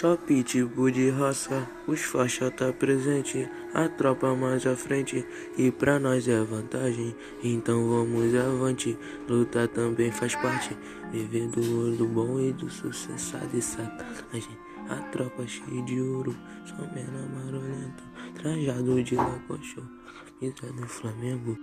Só pitbull de raça, os faixa tá presente, a tropa mais à frente e pra nós é vantagem. Então vamos avante, lutar também faz parte. vivendo do bom e do sucesso de sacanagem. A tropa cheia de ouro, só menor marolento, trajado de lacochô, camisa do Flamengo.